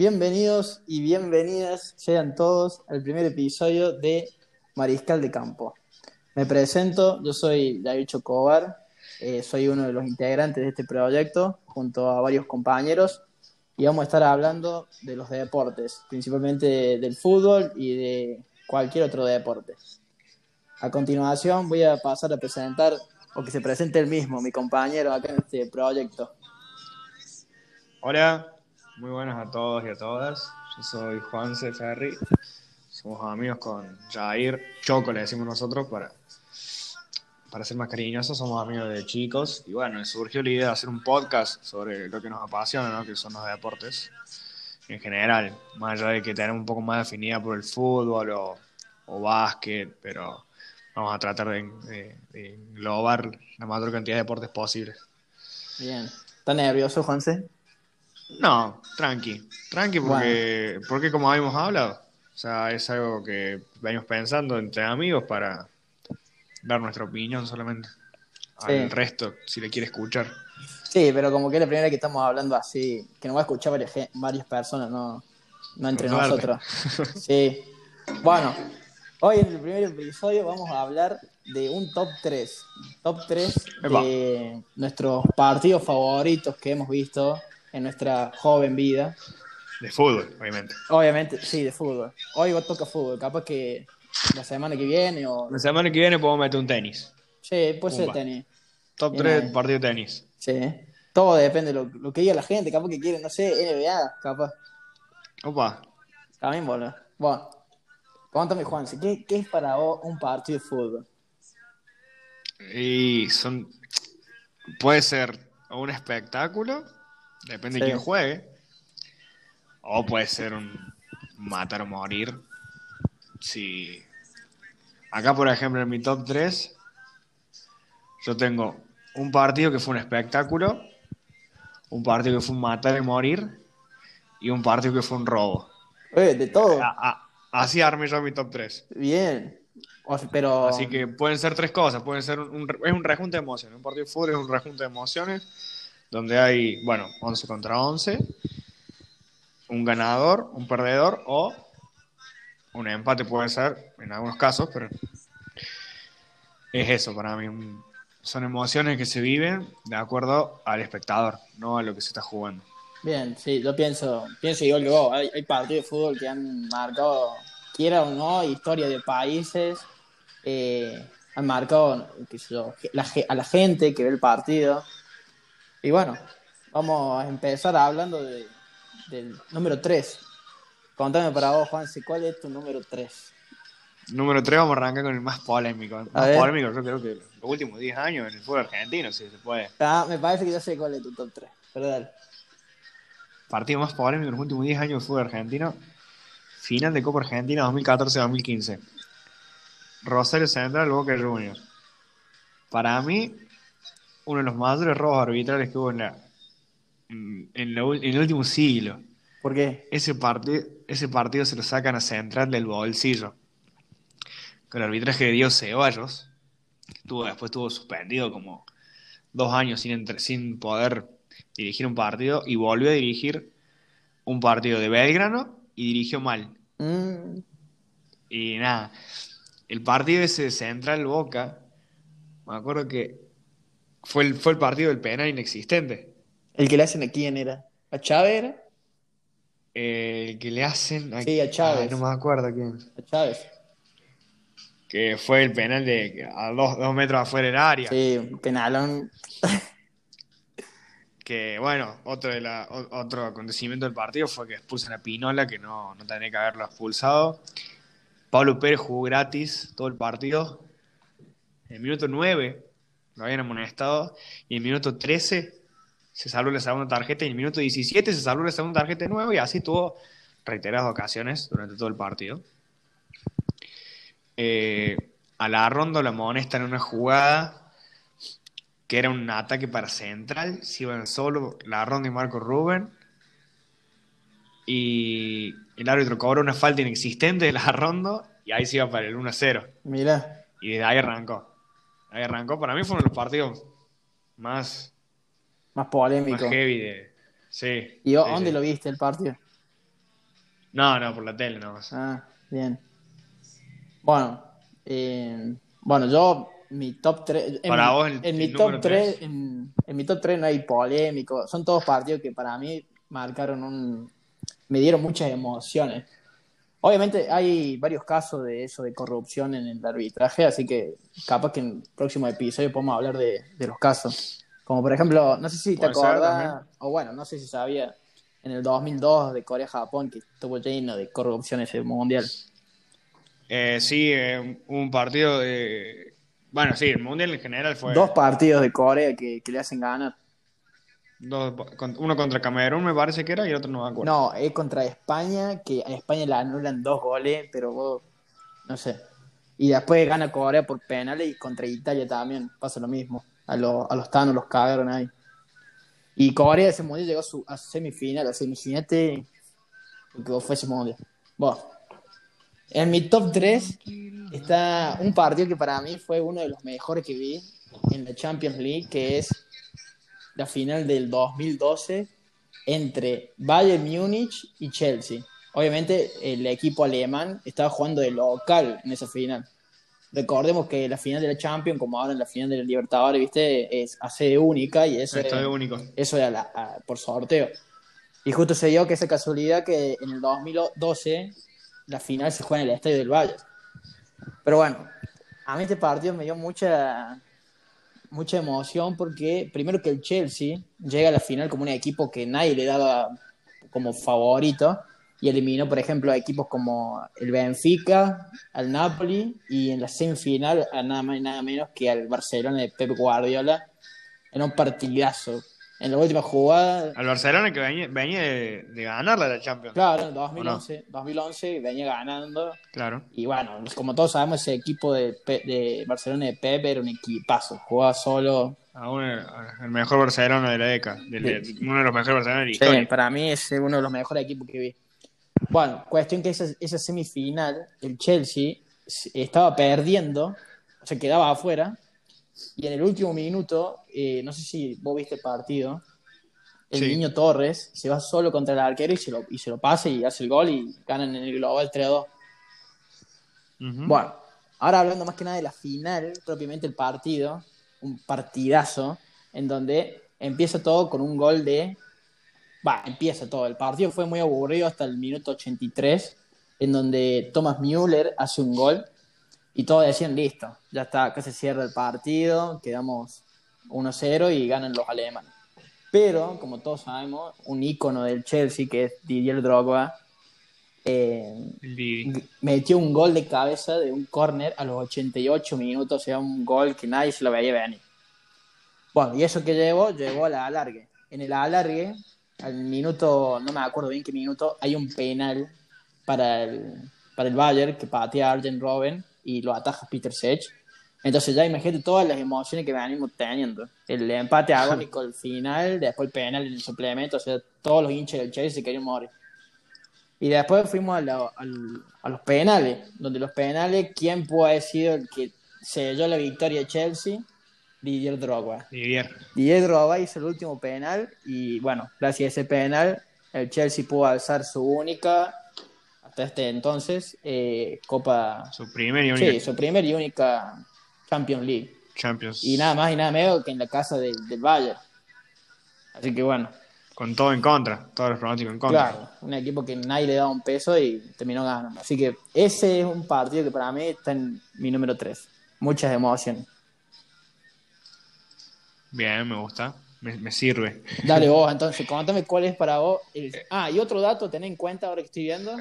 Bienvenidos y bienvenidas sean todos al primer episodio de Mariscal de Campo. Me presento, yo soy David Chocobar, eh, soy uno de los integrantes de este proyecto junto a varios compañeros y vamos a estar hablando de los deportes, principalmente del fútbol y de cualquier otro deporte. A continuación voy a pasar a presentar, o que se presente el mismo, mi compañero acá en este proyecto. Hola, muy buenas a todos y a todas. Yo soy Juan C. Ferri. Somos amigos con Jair Choco, le decimos nosotros, para, para ser más cariñosos. Somos amigos de chicos. Y bueno, surgió la idea de hacer un podcast sobre lo que nos apasiona, ¿no? que son los deportes en general. Más allá de que tenemos un poco más definida por el fútbol o, o básquet, pero vamos a tratar de, de, englobar la mayor cantidad de deportes posibles. Bien. ¿Estás nervioso, Juanse? No, tranqui. Tranqui porque, porque como habíamos hablado, o sea, es algo que venimos pensando entre amigos para dar nuestra opinión solamente. Al resto, si le quiere escuchar. Sí, pero como que es la primera que estamos hablando así, que nos va a escuchar varias, varias personas, no, no entre nosotros. Sí. Bueno, Hoy en el primer episodio vamos a hablar de un top 3. Top 3 de nuestros partidos favoritos que hemos visto en nuestra joven vida. De fútbol, obviamente. Obviamente, sí, de fútbol. Hoy toca fútbol, capaz que la semana que viene o... La semana que viene podemos meter un tenis. Sí, puede ser tenis. Top 3 partido de tenis. Sí. Todo depende de lo, que diga la gente, capaz que quiere, no sé, NBA, capaz. Opa. También, boludo. Bueno. Cuéntame, Juan, ¿qué, ¿qué es para vos un partido de fútbol? Y son. Puede ser un espectáculo, depende de quién juegue, o puede ser un matar o morir. Si. Acá, por ejemplo, en mi top 3, yo tengo un partido que fue un espectáculo, un partido que fue un matar y morir, y un partido que fue un robo. Oye, de todo. Así armé yo mi top 3. Bien. pero... Así que pueden ser tres cosas. Pueden ser un, es un rejunte de emociones. Un partido de fútbol es un rejunte de emociones donde hay, bueno, 11 contra 11, un ganador, un perdedor o un empate puede ser en algunos casos, pero es eso para mí. Son emociones que se viven de acuerdo al espectador, no a lo que se está jugando. Bien, sí, yo pienso, pienso igual que vos. Hay, partidos de fútbol que han marcado, quiera o no, historia de países, eh, han marcado a la gente que ve el partido. Y bueno, vamos a empezar hablando de, del número 3. Contame para vos, Juan, ¿cuál es tu número 3? Número 3 vamos a arrancar con el más polémico. El más polémico yo creo que los últimos 10 años en el fútbol argentino, si se puede. Ah, me parece que ya sé cuál es tu top 3. Pero partido más polémico en los últimos 10 años del fútbol argentino. Final de Copa Argentina 2014-2015. Rosario Central, Boca Juniors. Para mí, uno de los mayores robos arbitrales que hubo en, la, en, el último siglo. ¿Por qué? Ese, partido ese partido se lo sacan a Central del bolsillo. Con el arbitraje de Dios Ceballos, tuvo, después estuvo suspendido como dos años sin, sin poder dirigir un partido y volvió a dirigir un partido de Belgrano y dirigió mal. Mm. Y nada, el partido ese de Central Boca, me acuerdo que fue el, fue el partido del penal inexistente. ¿El que le hacen a quién era? ¿A Chávez era? el que le hacen a, sí, a Chávez. no me acuerdo quién. A Chávez. Que fue el penal de a dos, dos metros afuera del área. Sí, un penalón. que bueno, otro, de la, otro acontecimiento del partido fue que expulsan a Pinola, que no, no tenía que haberlo expulsado. Pablo Pérez jugó gratis todo el partido. En el minuto 9 lo habían amonestado y en el minuto 13 se salvó la segunda tarjeta y en el minuto 17 se salvó la segunda tarjeta de nuevo y así tuvo reiteradas ocasiones durante todo el partido. Eh, a la ronda lo amonestan en una jugada que era un ataque para Central, se iban solo la ronda y Marco Rubén. Y el árbitro cobró una falta inexistente de la ronda y ahí se iba para el 1-0. Mira. Y desde ahí arrancó. Ahí arrancó. Para mí fueron los partidos más. Más polémicos. Más heavy de. Sí. ¿Y dónde lo viste el partido? No, no, por la tele no. Ah, bien. Bueno, eh, bueno, yo mi top 3 en, Para mi- vos, el- en mi top número 3 tres. en, en mi top 3 no hay polémico, son todos partidos que para mí marcaron un me dieron muchas emociones. Obviamente hay varios casos de eso de corrupción en el arbitraje, así que capaz que en el próximo episodio podemos hablar de, de los casos. Como por ejemplo, no sé si te acordás, o bueno, no sé si sabía, en el 2002 de Corea-Japón, que estuvo lleno de corrupción ese mundial. Eh, sí, eh, un partido de. Bueno, sí, el mundial en general fue. Dos partidos de Corea que, que le hacen ganar. Dos- uno contra Camerún, me parece que era, y otro no me acuerdo. No, es contra España, que a España le anulan dos goles, pero no sé. Y después gana Corea por penales y contra Italia también pasa lo mismo. A, los a los tanos los cagaron ahí. Y Corea ese mundial llegó a su a su semifinal, lo fue ese mundial. Bueno, en mi top 3 está un partido que para mí fue uno de los mejores que vi en la Champions League, que es la final del 2012 entre Bayern Múnich y Chelsea. Obviamente el equipo alemán estaba jugando de local en esa final. Recordemos que la final de la Champions, como ahora en la final de la Libertadores, viste, es a sede única y eso es único. eso era la- a- por sorteo. Y justo se dio que esa casualidad que en el 2012 la final se juega en el estadio del Valle. Pero bueno, a mí este partido me dio mucha mucha emoción porque primero que el Chelsea llega a la final como un equipo que nadie le daba como favorito y eliminó, por ejemplo, a equipos como el Benfica, al Napoli y en la semifinal a nada más y nada menos que al Barcelona de Pep Guardiola en un partidazo. En la última jugada, Al Barcelona que venía, venía de, de ganarla la Champions. claro, en 2011, 2011 venía ganando Claro. y bueno, como todos sabemos, ese equipo de, de Barcelona de Pep era un equipazo, jugaba solo, Aún el, mejor Barcelona de la década. Sí. uno de los mejores Barcelona de la Sí, para mí es uno de los mejores equipos que vi. Bueno, cuestión que esa, esa semifinal, el Chelsea estaba perdiendo, o sea, quedaba afuera, y en el último minuto, eh, no sé si vos viste el partido, el Sí. niño Torres se va solo contra el arquero y se lo, y se lo pasa y hace el gol y ganan en el global 3-2. Ujú. Bueno, ahora hablando más que nada de la final, propiamente el partido, un partidazo, en donde empieza todo con un gol de... Va, empieza todo. El partido fue muy aburrido hasta el minuto 83, en donde Thomas Müller hace un gol y todos decían, listo, ya está, se cierra el partido, quedamos 1-0 y ganan los alemanes. Pero, como todos sabemos, un ícono del Chelsea, que es Didier Drogba, eh, metió un gol de cabeza de un córner a los 88 minutos, o sea, un gol que nadie se lo veía venir. Bueno, y eso que llevó, llevó a la alargue. En el alargue, al minuto, no me acuerdo bien qué minuto, hay un penal para el, para el Bayern que patea a Arjen Robben y lo ataja Peter Sech. Entonces ya imagínate todas las emociones que venimos teniendo. El empate agónico al final, después el penal en el suplemento, o sea, todos los hinchas del Chelsea se querían morir. Y después fuimos a, la- al- a los penales, donde los penales, ¿quién puede haber sido el que selló la victoria de Chelsea? Didier Drogba. Didier. Didier Drogba hizo el último penal y bueno, gracias a ese penal el Chelsea pudo alzar su única, hasta este entonces, eh, Copa... Su primer y única Sí, su primera y única Champions League. Champions. Y nada más y nada menos que en la casa del, del Bayern. Así que bueno, Con todo en contra. Todos los pronósticos en contra. Claro, un equipo que nadie le daba un peso y terminó ganando. Así que ese es un partido que para mí está en mi número 3. Muchas emociones. Bien, me gusta. Me, me sirve. Dale vos, entonces, contame cuál es para vos. el- Ah, y otro dato, ten en cuenta ahora que estoy viendo.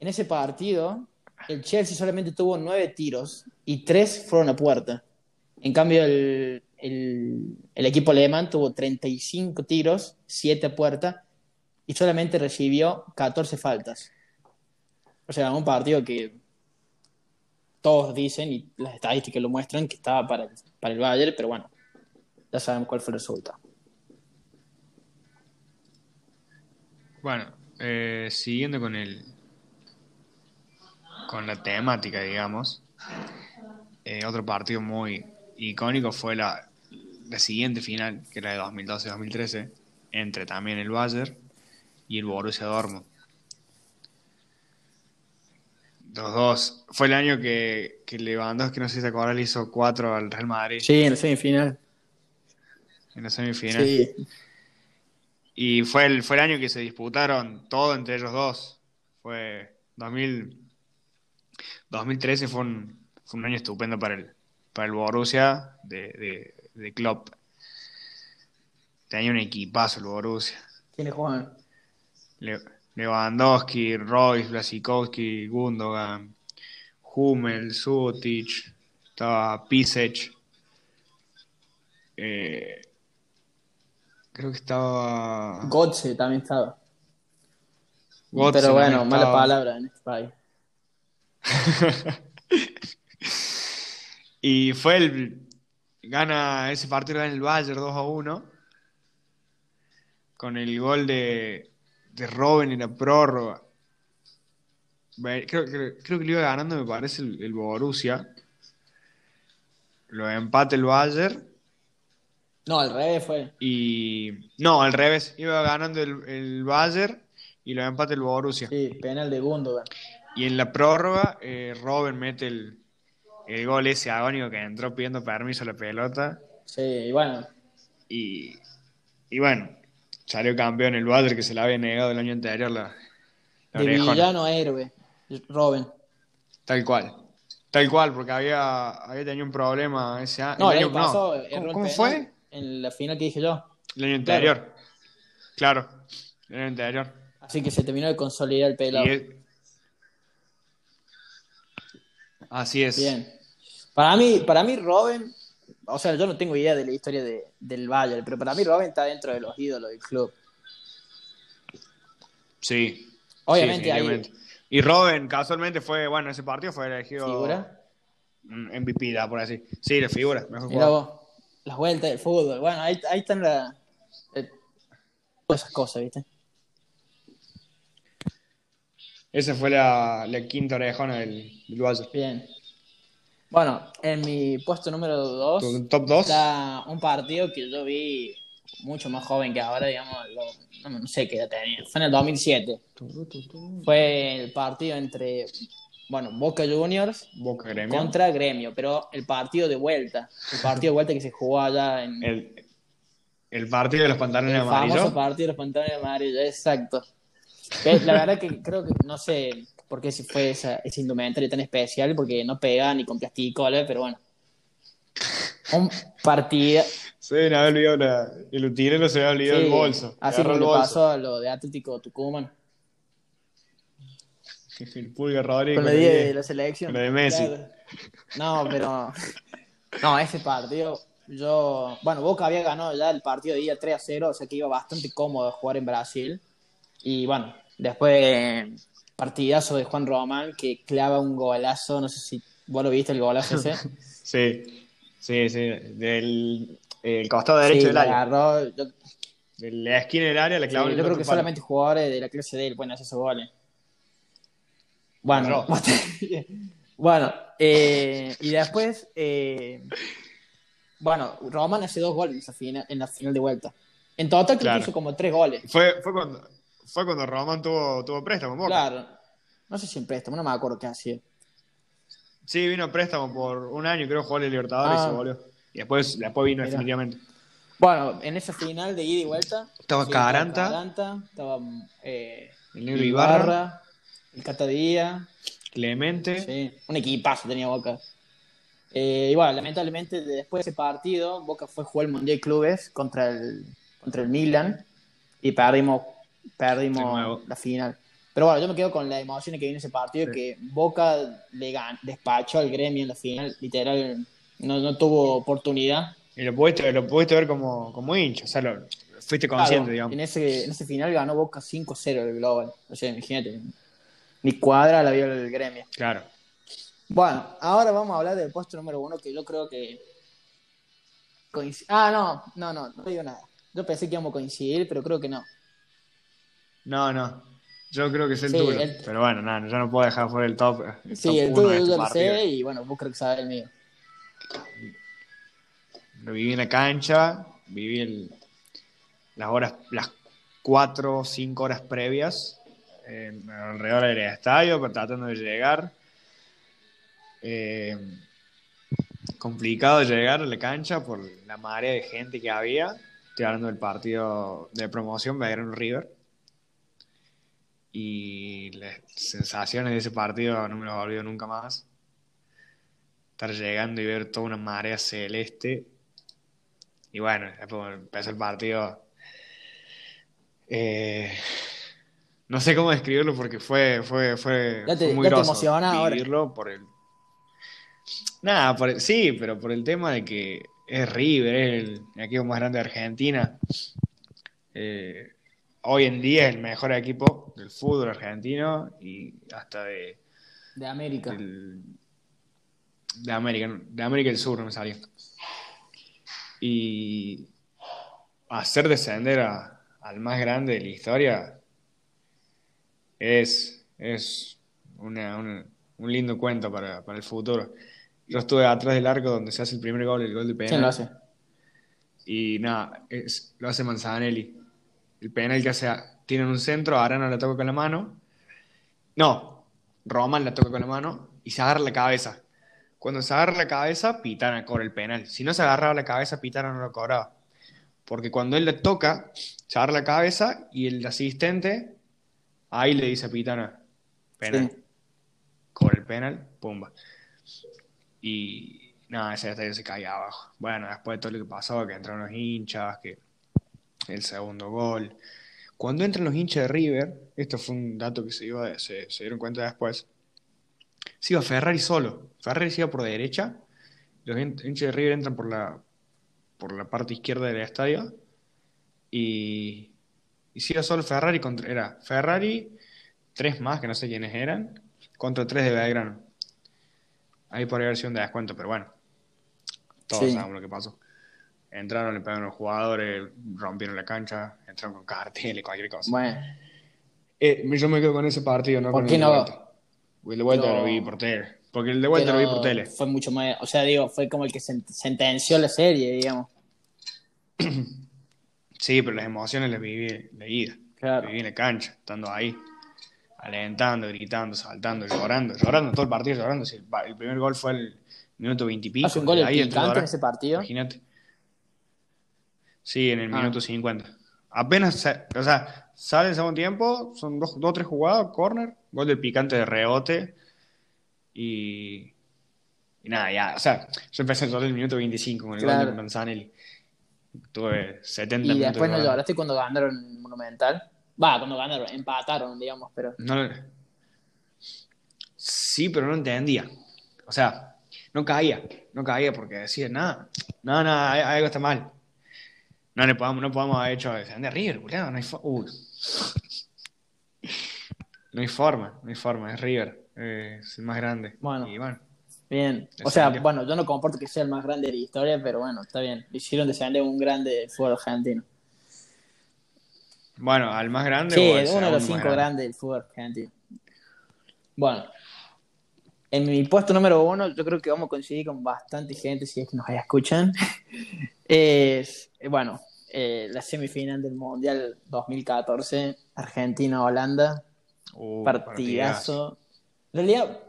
En ese partido, el Chelsea solamente tuvo nueve tiros y tres fueron a puerta. En cambio, el, el- equipo alemán tuvo 35 tiros, 7 a puerta y solamente recibió 14 faltas. O sea, un partido que todos dicen y las estadísticas lo muestran que estaba para para el Bayern, pero bueno, ya sabemos cuál fue el resultado. Bueno, eh, siguiendo con el con la temática, digamos, eh, otro partido muy icónico fue la, la siguiente final, que era de 2012-2013, entre también el Bayern y el Borussia Dortmund. Los dos. Fue el año que, que Lewandowski, no sé si te acuerdas, le hizo cuatro al Real Madrid Sí, en la semifinal. en la semifinal. Sí. Y fue el, fue el año que se disputaron todo entre ellos dos. Fue 2000, 2013 fue un, fue un año estupendo para el, para el Borussia de, de, de Klopp. Tenía un equipazo el Borussia. ¿Quiénes juegan? Le- Lewandowski, Royce, Blasikowski, Gundogan, Hummel, Sutic, estaba Pisech. Eh, creo que estaba. Gotze también estaba. Pero bueno, mala palabra en este país. Y fue el. Gana ese partido en el Bayern 2 a 1. Con el gol de, de Robben en la prórroga. Creo, creo- creo que lo iba ganando, me parece, el, el Borussia. Lo empata el Bayern. No, al revés fue. Y. No, al revés. Iba ganando el, el Bayern y lo empata el Borussia. Sí, penal de Gundogan. Y en la prórroga, eh, Robben mete el, el gol ese agónico que entró pidiendo permiso a la pelota. Sí, y bueno, Y, y bueno, salió campeón el Bayern que se le había negado el año anterior la, la de orejona. villano a héroe. Robin. Tal cual. Tal cual, porque había, había tenido un problema ese a- No, el año año, pasado no. ¿Cómo, fue? En la final que dije yo. El año anterior. Claro, el año anterior. Así que se terminó de consolidar el Y pelado. es- Así es. Bien. Para mí, para mí Robin, o sea, yo no tengo idea de la historia de, del Bayern, pero para mí Robin está dentro de los ídolos del club. Sí. Obviamente Sí. Y Robben casualmente fue, bueno, ese partido fue elegido figura. MVP, da por así. Sí, la figura, mejor jugador. las vueltas del fútbol. Bueno, ahí, ahí están la- eh, todas esas cosas, ¿viste? Esa fue la, la quinta orejona del, del Bayern. Bien. Bueno, en mi puesto número 2 ¿Tu top 2? está un partido que yo vi mucho más joven que ahora, digamos, lo- no, sé qué edad tenía. Fue en el 2007. Fue el partido entre, bueno, Boca Juniors Boca Gremio. contra Gremio, pero el partido de vuelta. El partido de vuelta que se jugó allá en El, el partido de los pantalones el famoso amarillos. partido de los pantalones amarillos, exacto. La verdad que creo que no sé por qué si fue esa, ese indumentario tan especial, porque no pega ni con plasticola, pero bueno. Un partido. Se deben haber olvidado la- el utilero se había olvidado sí, el bolso. así Agarró como le pasó a lo de Atlético Tucumán. El Pulga Rodríguez. Con la con 10 el de la selección. con la de Messi. Claro. No, pero. No, ese partido. Yo. Bueno, Boca había ganado ya el partido de ida 3 a 0, o sea que iba bastante cómodo jugar en Brasil. Y bueno, después. Partidazo de Juan Román que clava un golazo. No sé si vos lo viste el golazo ese. Sí, sí, sí. Del el costado derecho Sí, del área. agarró. Yo, De la esquina del área, la sí, clavó el yo creo que palo. solamente jugadores de la clase de él pueden hacer esos goles. Bueno, bueno eh, y después, eh, bueno, Roman hace dos goles en, esa final, en la final de vuelta. En total creo Claro. que hizo como tres goles. Fue, fue cuando, fue cuando Román tuvo, tuvo préstamo Boca. Claro. No sé si en préstamo, no me acuerdo qué hacía. Sí, vino préstamo por un año, creo, jugó en el Libertadores Ah. y se volvió. Y después, después vino Mirá. definitivamente. Bueno, en esa final de ida y vuelta. Estaba Caranta. Caranta, estaba eh, El negro Ibarra, Ibarra, el Catadía. Clemente. Sí, un equipazo tenía Boca. Eh, y bueno, lamentablemente después de ese partido, Boca fue a jugar el Mundial de Clubes contra el, contra el Milan y perdimos, perdimos la final. Pero bueno, yo me quedo con la emoción que viene ese partido, Sí. que Boca le gan- despachó al gremio en la final, literal, no, no tuvo oportunidad. Y lo pudiste, lo pudiste ver como, como hincha, o sea, lo, fuiste consciente, Claro, digamos. en, ese, en ese final ganó Boca 5-0 el Global. O sea, imagínate, ni cuadra la vio el gremio. Claro. Bueno, ahora vamos a hablar del puesto número uno que yo creo que. coinc- Ah, no, no, no, no digo nada. Yo pensé que íbamos a coincidir, pero creo que no. No, no. Yo creo que es el Sí, tuyo. el- Pero bueno, no, yo no puedo dejar fuera el top. el Sí, top el tuyo yo lo sé y bueno, vos creo que sabés el mío. Viví en la cancha, viví el- las horas, las cuatro o cinco horas previas eh, alrededor del estadio, pero tratando de llegar. eh, complicado llegar a la cancha por la marea de gente que había. Estoy hablando del partido de promoción Belgrano River. Y las sensaciones de ese partido no me las olvido nunca más. Estar llegando y ver toda una marea celeste. Y bueno, después empezó el partido. Eh, no sé cómo describirlo porque fue, fue, fue, Ya te- fue muy ya te ahora. vivirlo por el. Nada, por el- sí, pero por el tema de que es River, es el equipo más grande de Argentina. Eh, hoy en día es el mejor equipo del fútbol argentino y hasta de, De América. del- de América, de América del Sur no me salió. Y hacer descender a- al más grande de la historia es, es una- una- un lindo cuento para, para el futuro. Yo estuve atrás del arco donde se hace el primer gol, el gol de penal. ¿Quién lo hace? Y nada, es- lo hace Manzanelli. El penal que hace, tienen un centro, Arana la toca con la mano. No, Roman la toca con la mano y se agarra la cabeza. Cuando se agarra la cabeza, Pitana cobra el penal. Si no se agarraba la cabeza, Pitana no lo cobraba. Porque cuando él le toca, se agarra la cabeza y el asistente ahí le dice a Pitana, penal. Sí. Cobra el penal, pumba. Y nada, ese estadio se caía abajo. Bueno, después de todo lo que pasó, que entraron los hinchas, que el segundo gol. Cuando entran los hinchas de River, esto fue un dato que se, iba, se, se dieron cuenta después, se iba Ferrari solo. Ferrari se iba por derecha, los hin- hinchas de River entran por la, por la parte izquierda del estadio y, y se iba solo Ferrari contra, era Ferrari, tres más que no sé quiénes eran, contra tres de Belgrano. Ahí podría haber sido un descuento, pero bueno, todos Sí. sabemos lo que pasó. Entraron, le pegaron a los jugadores, rompieron la cancha, entraron con carteles, cualquier cosa. Bueno, Eh, yo me quedo con ese partido, no ¿Por con qué el de no? vuelta. El de vuelta Pero- lo vi por tele. Porque el de vuelta lo vi por tele. fue mucho más, o sea, digo, fue como el que sen- sentenció la serie, digamos. Sí, pero las emociones las viví de ida. Claro. Viví en la cancha, estando ahí, alentando, gritando, saltando, llorando, llorando todo el partido, llorando. El, primer gol fue el minuto veintipico. Hace un gol el ahí picante en ese partido. Imagínate. Sí, en el Ah. minuto 50. Apenas, o sea, sale el segundo tiempo, son dos o tres jugadas, corner, gol del picante de rebote y, y nada, ya, o sea, yo empecé solo el minuto 25 con el gol Claro. de Manzanelli. Tuve 70 Y minutos después no lloraste cuando ganaron el Monumental. Va, cuando ganaron, empataron, digamos, pero. No, sí, pero no entendía. O sea, no caía, no caía porque decía, nada, no, hay- algo está mal. No, no podamos, no podamos haber hecho descender River, boludo, no hay forma. No hay forma, no hay forma, es River, eh, es el más grande. Bueno. Y bueno, Bien. O sea, bueno, yo no comporto que sea el más grande de la historia, pero bueno, está bien. Le hicieron descender un grande fútbol argentino. bueno, al más grande Sí, o uno de los cinco grandes del fútbol argentino. Bueno, en mi puesto número uno, yo creo que vamos a coincidir con bastante gente, si es que nos escuchan. Es, bueno, eh, la semifinal del Mundial 2014, Argentina-Holanda. Uh, partidazo. En realidad,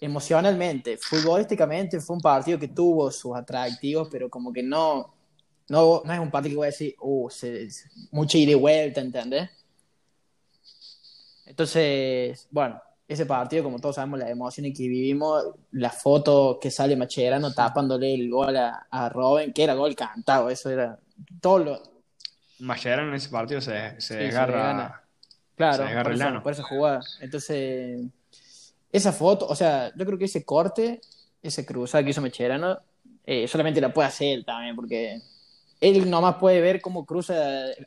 emocionalmente, futbolísticamente fue un partido que tuvo sus atractivos, pero como que no, no, no es un partido que voy a decir, uh, se- mucha ida y vuelta, ¿entendés? Entonces, bueno, ese partido, como todos sabemos, las emociones que vivimos, la foto que sale Macherano tapándole el gol a, a Robin, que era gol cantado, eso era todo lo, Mascherano en ese partido se, se Sí, se desgarra. Claro, Se agarra por el eso, por esa jugada. Entonces, esa foto, o sea, yo creo que ese corte, ese cruzado que hizo Mecherano, eh, solamente la puede hacer él también, porque él nomás puede ver cómo cruza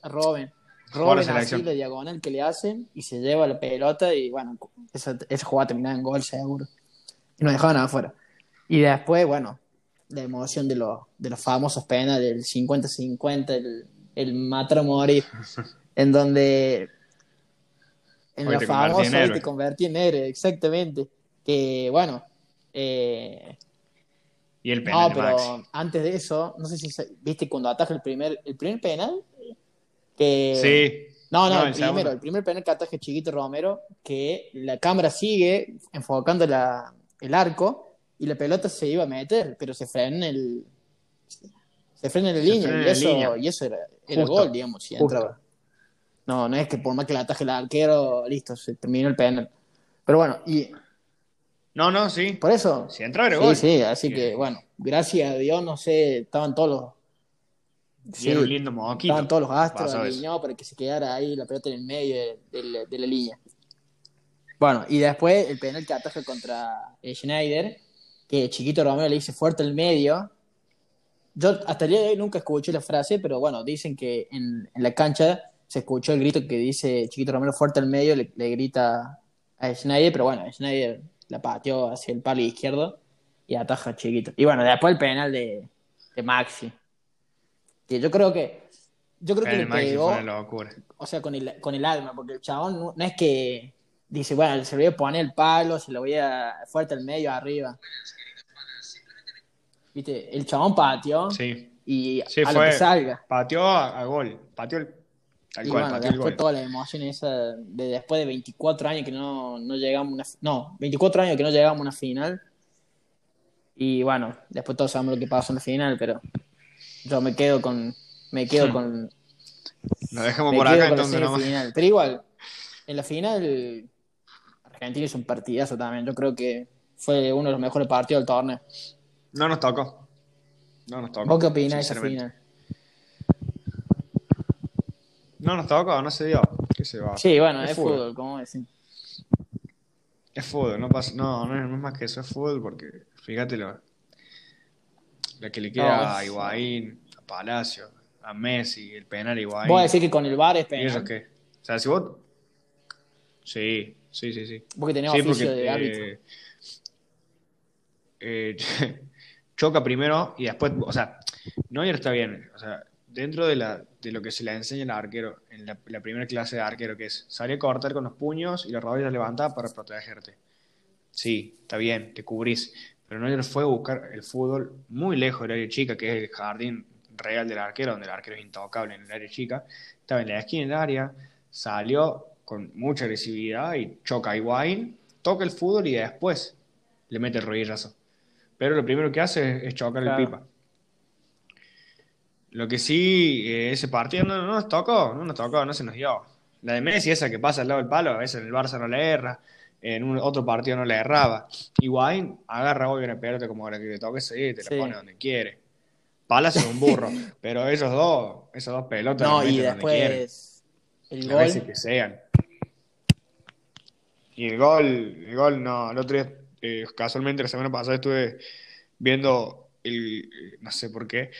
a Robin. Robin así la diagonal que le hacen y se lleva la pelota y bueno, esa, esa jugada terminaba en gol seguro. Y no dejaban afuera. Y después, bueno, la emoción de los, de los famosos penales, el 50-50, el, el matar o morir, en donde en Hoy la te convertí en héroe. exactamente. Que bueno, eh, Y el no, penal de pero Maxi. antes de eso, no sé si viste cuando ataja el primer, el primer penal. Que, Sí. no, no, No, el, el primero, segundo. el primer penal que ataja Chiquito Romero, que la cámara sigue enfocando la- el arco y la pelota se iba a meter, pero se frena en el. Se frena en Se línea, frena y eso, línea. y eso era, era Justo, gol, digamos, si entraba. No, no es que por más que la ataje el arquero, listo, se terminó el penal. Pero bueno, y No, no, sí. por eso. Si entraba era Sí, gol. sí, así que Eh, bueno, gracias a Dios, no sé, estaban todos los. Y era un Sí, lindo moquito. estaban todos los astros alineados para que se quedara ahí la pelota en el medio de, de la, de la línea. Bueno, y después el penal que ataja contra eh, Schneider, que Chiquito Romero le dice fuerte el medio. Yo hasta el día de hoy nunca escuché la frase, pero bueno, dicen que en, en la cancha se escuchó el grito que dice Chiquito Romero fuerte el medio, le, le grita a Schneider, pero bueno, Schneider la pateó hacia el palo izquierdo y ataja a Chiquito. Y bueno, después el penal de, de Maxi. Que yo creo que yo creo que El le pegó fue una locura. o sea, con el, con el alma, porque el chabón no, no es que dice, bueno, se lo voy a poner el palo, se lo voy a fuerte al medio, arriba. Viste, el chabón pateó Sí. y Sí, a lo que salga. Pateó a, a gol. Pateó el. Tal Y cual, bueno, después gol. toda la emoción esa de después de 24 años que no, no llegamos a una, no, 24 años que no llegamos a una final. Y bueno, después todos sabemos lo que pasó en la final, pero yo me quedo con me quedo con Lo dejamos Me por quedo acá con la entonces nomás. semifinal. Pero igual, en la final, Argentina hizo un partidazo también. Yo creo que fue uno de los mejores partidos del torneo. No nos tocó. No nos tocó. ¿Vos qué opinás de esa final? No nos tocó, no se dio. ¿Qué se va? Sí, bueno, es, Es fútbol, fútbol. como decir. Es fútbol, no pasa, no, no es, no es más que eso, es fútbol porque fíjate lo, lo que le queda No, a Higuaín, a Palacio, a Messi, el penal a Higuaín. Vos decís que con el VAR es ¿Y penal. eso qué? O sea, si vos... Sí, sí, sí, sí. Vos que tenés Sí, oficio porque de árbitro. eh, eh, choca primero y después, o sea, Neuer está bien, o sea, dentro de, la, de lo que se le enseña al arquero, en la, la primera clase de arquero, que es salir a cortar con los puños y las rodillas levantadas para protegerte. Sí, está bien, te cubrís, pero Neuer fue a buscar el fútbol muy lejos del área chica, que es el jardín real del arquero, donde el arquero es intocable en el área chica, estaba en la esquina del área, salió con mucha agresividad y choca a Higuaín, toca el fútbol y después le mete el rodillazo. Pero lo primero que hace es, es chocar Claro. el pipa. Lo que sí, eh, ese partido no, no nos tocó, no nos tocó, no se nos dio. La de Messi, esa que pasa al lado del palo, a veces en el Barça no le erra, en un otro partido no le erraba. Higuaín agarra hoy una pelota como la que le toque, sí, te la Sí. pone donde quiere. Palas es un burro, pero esos dos, esas dos pelotas No, y meten donde después el A veces gol. que sean. Y el gol, el gol no, el otro día, eh, casualmente la semana pasada estuve viendo el, no sé por qué,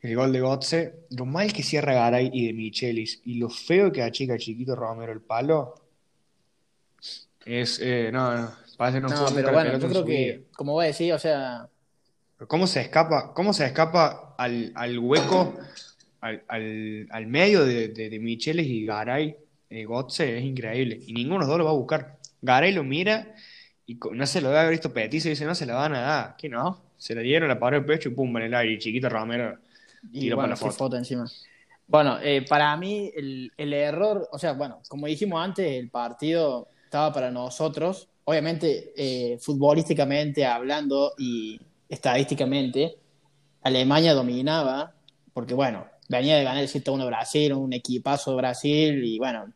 el gol de Gotze, lo mal que cierra Garay y de Michelis, y lo feo que achica Chiquito Romero el palo, es, eh, no, no, parece no No, pero bueno, yo creo que, como voy a decir, o sea, ¿Cómo se escapa, cómo se escapa al, al hueco, al, al, al medio de, de, de Micheles y Garay, eh, Gotze? Es increíble. Y ninguno de los dos lo va a buscar. Garay lo mira y no se lo debe haber visto Petizo y dice, no se la van a dar. ¿Qué no? Se la dieron, la paró el pecho y pum, en el aire. Y Chiquito Romero y tiró bueno, para la foto. encima. Bueno, eh, para mí el, el error, o sea, bueno, como dijimos antes, el partido estaba para nosotros. Obviamente, eh, futbolísticamente hablando y estadísticamente, Alemania dominaba, porque bueno, venía de ganar el 7-1 Brasil, un equipazo de Brasil, y bueno,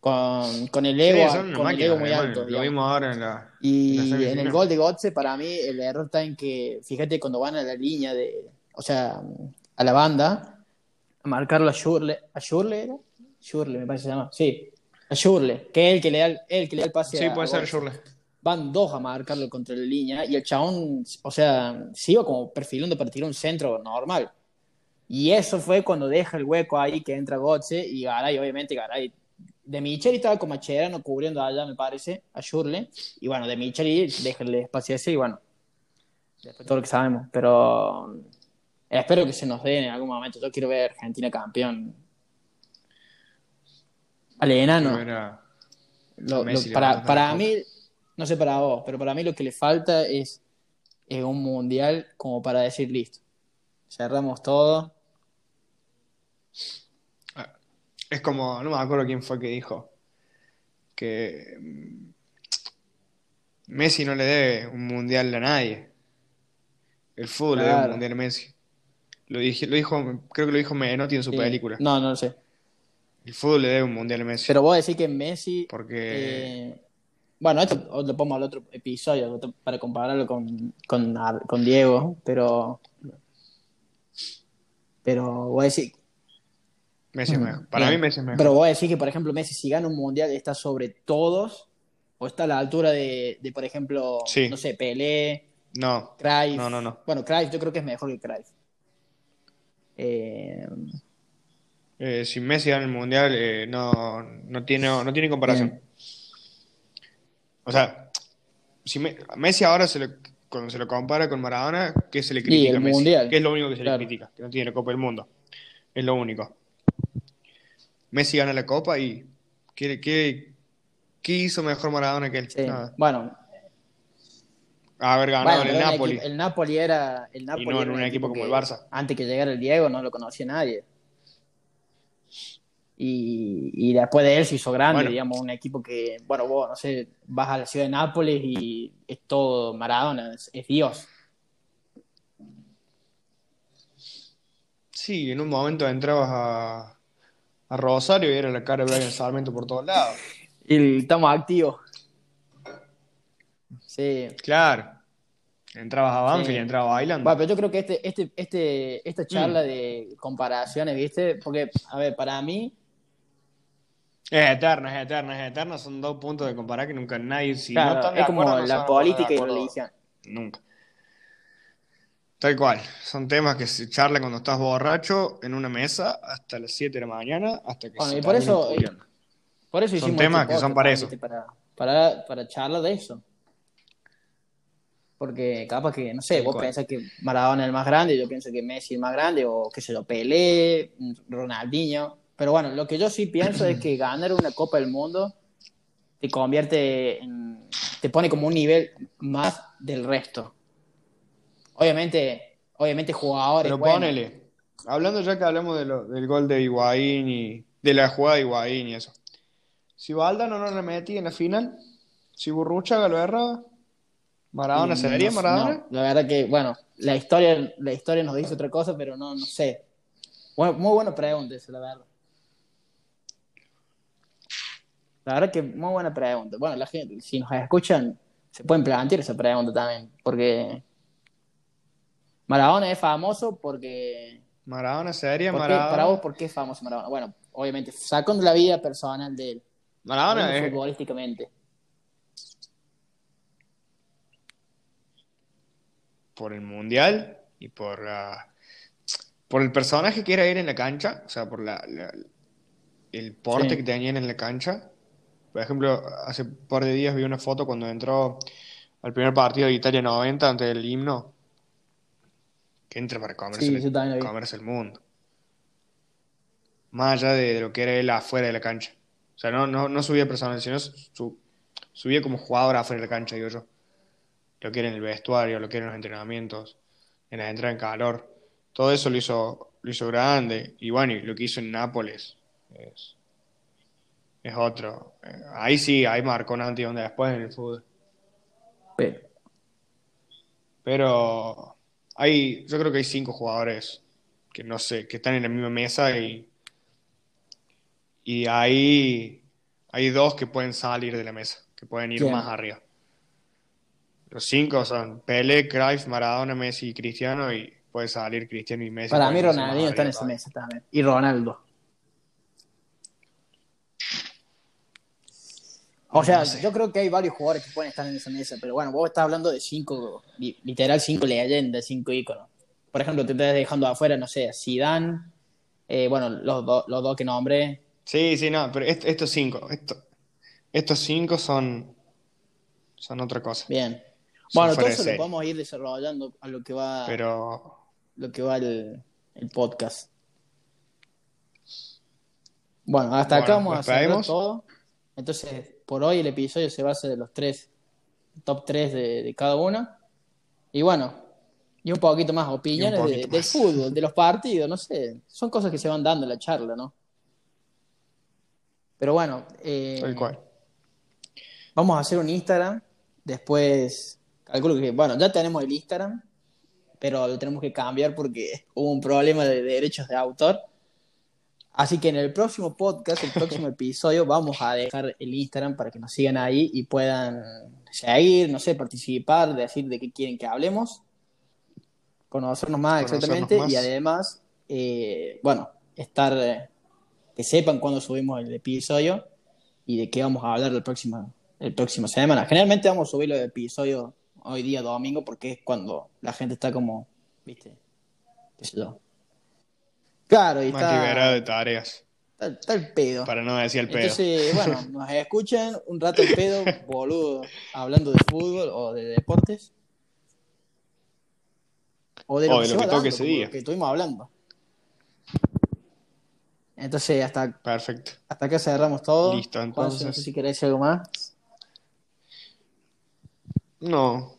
con, con el ego, Sí, con el ego muy alto. Lo digamos. vimos ahora en la, en la Y en el gol de Götze, para mí, el error está en que, fíjate, cuando van a la línea de, o sea, a la banda, a marcarlo a Schurle, ¿a Schurle era? Schurle, me parece que se llama, sí, a Schurle, que es el que le da el, el que le da el pase Sí, a puede ser Götze. Schurle. Van dos a marcarlo contra la línea y el chabón, o sea, se iba como perfilando para tirar un centro normal. Y eso fue cuando deja el hueco ahí que entra Götze y Garay, obviamente Garay. De Micheli estaba con Macherano cubriendo allá, me parece, a Schurle. Y bueno, de Micheli deja el espacio ese y bueno, después todo lo que sabemos. Pero eh, espero que se nos dé en algún momento. Yo quiero ver Argentina campeón. Al enano. Era- Lo- lo- Messi le para para mí, no sé para vos, pero para mí lo que le falta es, es un mundial como para decir listo. Cerramos todo. Es como, no me acuerdo quién fue que dijo que mm, Messi no le debe un mundial a nadie. El fútbol le debe Claro. un mundial a Messi. Lo, dije, lo dijo, creo que lo dijo Menotti en su Sí. película. No, no lo sé. El fútbol le debe un mundial a Messi. Pero vos decís que Messi. Porque eh, bueno, esto lo pongo al otro episodio para compararlo con, con, con Diego, pero. Pero vos decís. Messi es Mm, mejor. Para bien. mí Messi es mejor. Pero vos decís que, por ejemplo, Messi, si gana un mundial, está sobre todos, o está a la altura de, de, por ejemplo, Sí. no sé, Pelé, No, Cruyff. No, no, no. Bueno, Cruyff yo creo que es mejor que Cruyff. Eh, eh, si Messi gana el mundial, eh, no, no, tiene, no tiene comparación. Bien. O sea, si Me- Messi ahora se lo, cuando se lo compara con Maradona, ¿qué se le Y critica el a Messi? mundial. ¿Qué es lo único que se Claro. le critica? Que no tiene la Copa del Mundo. Es lo único. Messi gana la Copa y ¿qué, qué, qué hizo mejor Maradona que él? sí. Nada. Bueno, Haber ganado bueno, en el Napoli. el Napoli era. El Napoli no en era un equipo como que el Barça. Antes que llegara el Diego no lo conocía nadie. Y, y después de él se hizo grande, Bueno. digamos, un equipo que, bueno, vos, no sé, vas a la ciudad de Nápoles y es todo Maradona, es, es Dios. Sí, en un momento entrabas a, a Rosario y era la cara de Brian Sarmiento por todos lados. Y estamos activos. Sí. Claro. Entrabas a Banfield Sí. y entrabas bailando. Bueno, pero yo creo que este, este, este, esta charla Mm. de comparaciones, ¿viste? Porque, a ver, para mí, Es eterna, es eterna, es eterna. Son dos puntos de comparar que nunca nadie, si no claro, están de es como no la política y la religión. Nunca. Tal cual. Son temas que se charlan cuando estás borracho en una mesa hasta las 7 de la mañana, hasta que Bueno, se y por eso, eh. Por eso Son temas este que son para eso. Para, para, para charlar de eso. Porque capaz que, no sé, Tal vos cual. pensás que Maradona es el más grande, yo pienso que Messi es el más grande, o que se lo Pelé, Ronaldinho. Pero bueno, lo que yo sí pienso es que ganar una Copa del Mundo te convierte en. te pone como un nivel más del resto. Obviamente, obviamente jugadores. Pero buenos. ponele. Hablando ya que hablamos de lo- del gol de Higuaín y de la jugada de Higuaín y eso. Si Valdano no le metí en la final, si Burruchaga lo Maradona Y sería no- Maradona. no, la verdad que, bueno, la historia, la historia nos dice otra cosa, pero no, no sé. Bueno, muy buena pregunta esa, la verdad. La verdad que muy buena pregunta. Bueno, la gente, si nos escuchan, se pueden plantear esa pregunta también, porque Maradona es famoso porque... Maradona sería ¿por qué- Maradona. para vos, ¿por qué es famoso Maradona? Bueno, obviamente, sacando la vida personal de él, Maradona es, futbolísticamente. por el mundial y por la- por el personaje que era él en la cancha, o sea, por la, la- el porte Sí. que tenían en la cancha. Por ejemplo, hace un par de días vi una foto cuando entró al primer partido de Italia 90 ante el himno, que entra para comerse, Sí, el- comerse el mundo. Más allá de, lo que era él afuera de la cancha. O sea, no, no, no subía personal, sino su- subía como jugador afuera de la cancha, digo yo lo que era en el vestuario, lo que eran los entrenamientos, en la entrada en calor. Todo eso lo hizo, lo hizo grande. Y bueno, y lo que hizo en Nápoles es, es otro. Ahí sí, ahí marcó un antes y un después en el fútbol. Pero, Pero hay, yo creo que hay cinco jugadores que no sé, que están en la misma mesa y, y ahí hay dos que pueden salir de la mesa, que pueden ir ¿Quién? más arriba. Los cinco son Pele, Cruyff, Maradona, Messi y Cristiano y puede salir Cristiano y Messi. para mí Ronaldinho está en esa mesa también. Y Ronaldo. O sea, No sé. yo creo que hay varios jugadores que pueden estar en esa mesa, pero bueno, vos estás hablando de cinco, li- literal cinco leyendas, cinco íconos. Por ejemplo, te estás dejando afuera, no sé, a Zidane, eh, bueno, los, do- los dos que nombré. Sí, sí, no, pero est- estos cinco, esto- estos cinco son, son otra cosa. Bien. Son Bueno, todo eso lo serie. podemos ir desarrollando a lo que va, Pero lo que va el, el podcast. Bueno, hasta acá vamos a ¿nos cerrar despedimos? todo. Entonces, por hoy el episodio se basa de los tres, top tres de, de cada uno. Y bueno, y un poquito más opiniones de- del fútbol, de los partidos, no sé. Son cosas que se van dando en la charla, ¿no? Pero bueno, eh, tal cual. vamos a hacer un Instagram Después, calculo que, bueno, ya tenemos el Instagram, pero lo tenemos que cambiar porque hubo un problema de derechos de autor. Así que en el próximo podcast, el próximo episodio, vamos a dejar el Instagram para que nos sigan ahí y puedan seguir, no sé, participar, decir de qué quieren que hablemos, conocernos más Conocernos exactamente más. y además, eh, bueno, estar, eh, que sepan cuándo subimos el episodio y de qué vamos a hablar el próximo, el próximo semana. Generalmente vamos a subir los episodios hoy día domingo porque es cuando la gente está como, viste, qué sé yo. Claro, y Más está, de tareas. está, está el pedo. Para no decir el pedo. Entonces, bueno, nos escuchan un rato el pedo, boludo, hablando de fútbol o de deportes. O de lo O que, de lo que dando, ese día. que estuvimos hablando. Entonces, hasta, Perfecto. hasta acá cerramos todo. Listo, Juanse, no sé entonces. si querés decir algo más. No.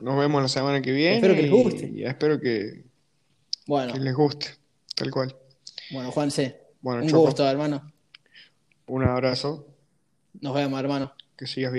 Nos vemos la semana que viene. Espero que les guste. Y, espero que, Bueno, que les guste. Tal cual. bueno, Juanse, Bueno, un Choco, gusto, hermano. un abrazo. Nos vemos, hermano. Que sigas bien.